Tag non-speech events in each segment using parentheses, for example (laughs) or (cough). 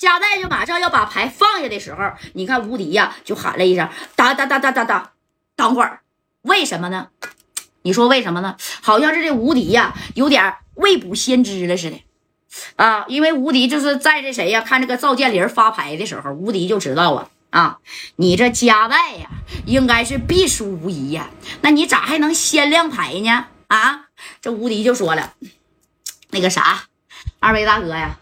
加代就马上要把牌放下的时候，你看无敌呀就喊了一声：“哒哒哒哒哒哒，等会儿。”为什么呢？你说为什么呢？好像是这无敌呀有点未卜先知了似的啊！因为无敌就是在这谁呀看这个赵建林发牌的时候，无敌就知道啊啊，你这加代呀应该是必输无疑呀，那你咋还能先亮牌呢？啊，这无敌就说了，那个啥，二位大哥呀，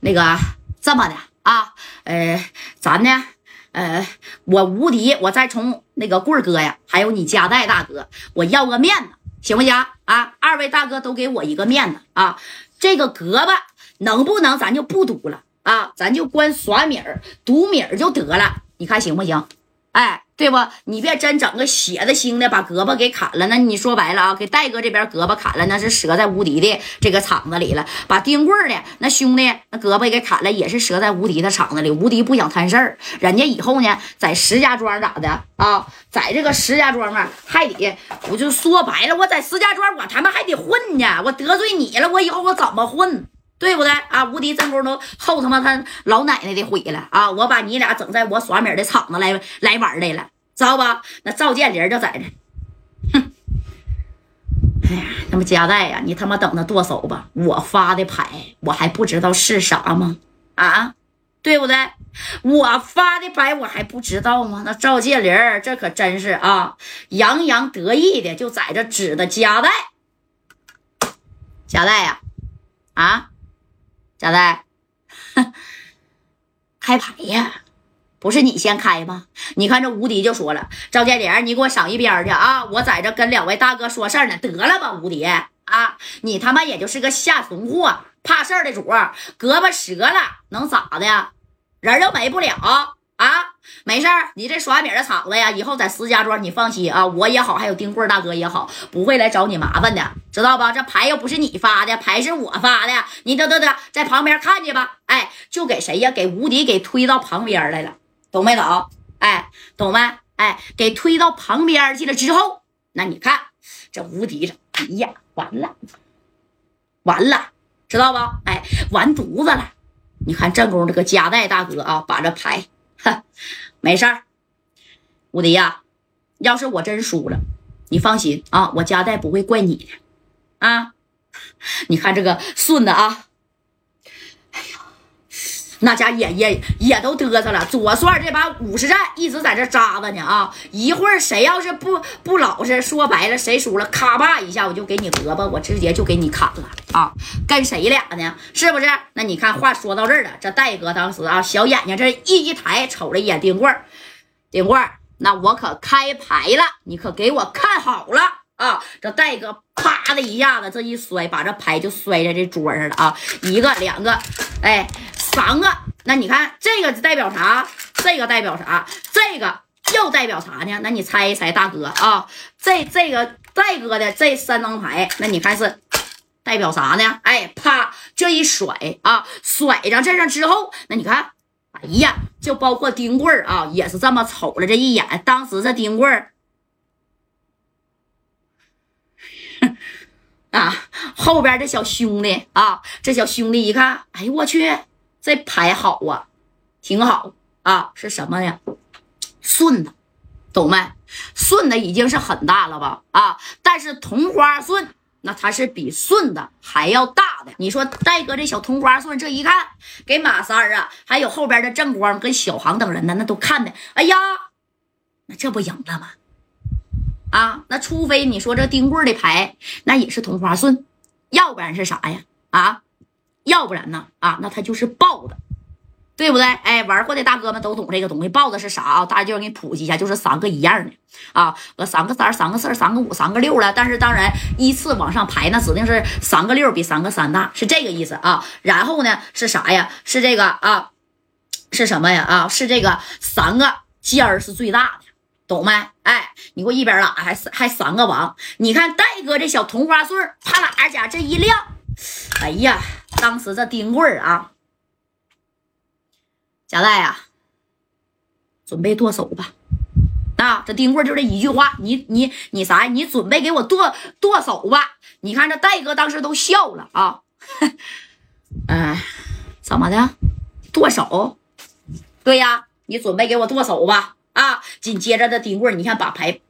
那个。这么的啊，呃，咱呢，呃，我无敌，我再从那个棍儿哥呀，还有你加代大哥，我要个面子，行不行啊？二位大哥都给我一个面子啊！这个胳膊能不能咱就不赌了啊？咱就光耍米儿赌米儿就得了，你看行不行？哎。对不？你别真整个血的腥的，把胳膊给砍了。那你说白了啊，给戴哥这边胳膊砍了，那是折在无敌的这个场子里了。把丁棍的那兄弟那胳膊给砍了，也是折在无敌的场子里。无敌不想摊事儿，人家以后呢，在石家庄咋的啊？在这个石家庄啊，还得我就说白了，我在石家庄，我他妈还得混呢。我得罪你了，我以后我怎么混？对不对啊？无敌正宫都后他妈他老奶奶的悔了啊！我把你俩整在我耍米的场子来来玩来了，知道吧？那赵建林就在这，哼！哎呀，他妈加代呀，你他妈等着剁手吧！我发的牌，我还不知道是啥吗？啊，对不对？我发的牌，我还不知道吗？那赵建林这可真是啊，洋洋得意的就在这指着加代，加代呀，啊！贾代，(laughs) 开牌呀，不是你先开吗？你看这无敌就说了：“赵建林，你给我上一边去啊！我在这跟两位大哥说事儿呢。”得了吧，无敌啊！你他妈也就是个下怂货，怕事儿的主，胳膊折了能咋的？人又没不了。啊，没事儿，你这耍米的场子呀，以后在石家庄你放心啊，我也好，还有丁贵大哥也好，不会来找你麻烦的，知道吧？这牌又不是你发的，牌是我发的，你得得得，在旁边看去吧。哎，就给谁呀？给无敌给推到旁边来了，懂没懂？哎，懂没？哎，给推到旁边去了之后，那你看这无敌这，哎呀，完了，完了，知道吧？哎，完犊子了！你看正宫这个夹带大哥啊，把这牌。哼，(laughs) 没事儿，吴迪呀，要是我真输了，你放心啊，我家代不会怪你的啊。(laughs) 你看这个顺子啊。那家也也也都嘚瑟了，左帅这把五十战一直在这扎着呢啊！一会儿谁要是不不老实，说白了谁输了，咔吧一下我就给你胳膊，我直接就给你砍了啊！跟谁俩呢？是不是？那你看话说到这儿了，这戴哥当时啊，小眼睛这一一抬，瞅了一眼丁棍儿，丁棍儿，那我可开牌了，你可给我看好了啊！这戴哥啪的一下子这一摔，把这牌就摔在这桌上了啊！一个两个，哎。三个，那你看这个代表啥？这个代表啥？这个又代表啥呢？那你猜一猜，大哥啊，这这个戴哥的这三张牌，那你看是代表啥呢？哎，啪，这一甩啊，甩上这上之后，那你看，哎呀，就包括丁棍儿啊，也是这么瞅了这一眼。当时这丁棍儿 (laughs) 啊，后边这小兄弟啊，这小兄弟一看，哎呦我去！这牌好啊，挺好啊，是什么呀？顺的，懂没？顺的已经是很大了吧？啊，但是同花顺那它是比顺的还要大的。你说戴哥这小同花顺，这一看给马三儿啊，还有后边的正光跟小航等人呢，那都看的，哎呀，那这不赢了吗？啊，那除非你说这丁棍的牌那也是同花顺，要不然是啥呀？啊？要不然呢？啊，那他就是豹子，对不对？哎，玩过的大哥们都懂这个东西。豹子是啥啊？大家就给你普及一下，就是三个一样的啊，呃，三个三、三个四、三个五、三个六了。但是当然，依次往上排，那指定是三个六比三个三大，是这个意思啊。然后呢，是啥呀？是这个啊？是什么呀？啊，是这个三个尖儿是最大的，懂没？哎，你给我一边拉，还还三个王。你看戴哥这小同花顺，啪啦家这一亮，哎呀！当时这丁棍儿啊，贾代呀，准备剁手吧！啊，这丁棍就这一句话，你你你啥呀？你准备给我剁剁手吧！你看这戴哥当时都笑了啊，(laughs) 哎，怎么的？剁手。对呀，你准备给我剁手吧？啊！紧接着这丁棍你看把牌，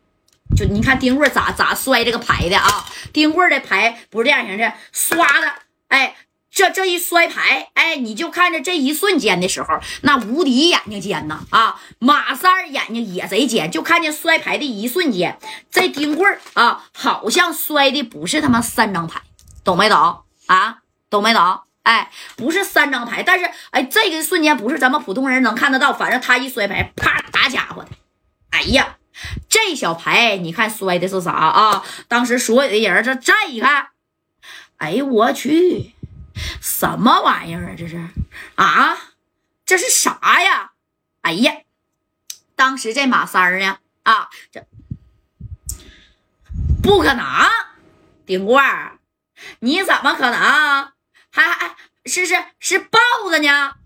就你看丁棍咋咋摔这个牌的啊？丁棍的牌不是这样型的，唰的，哎，这这一摔牌，哎，你就看着这一瞬间的时候，那无敌眼睛尖呐啊！马三眼睛也贼尖，就看见摔牌的一瞬间，这丁棍啊，好像摔的不是他妈三张牌，懂没懂啊？懂没懂？哎，不是三张牌，但是哎，这个瞬间不是咱们普通人能看得到。反正他一摔牌，啪，打家伙的！哎呀，这小牌你看摔的是啥啊？当时所有的人这再一看，哎呦我去，什么玩意儿啊？这是啊？这是啥呀？哎呀，当时这马三儿呢？啊，这不可能，顶罐儿，你怎么可能？还还是是是豹子呢？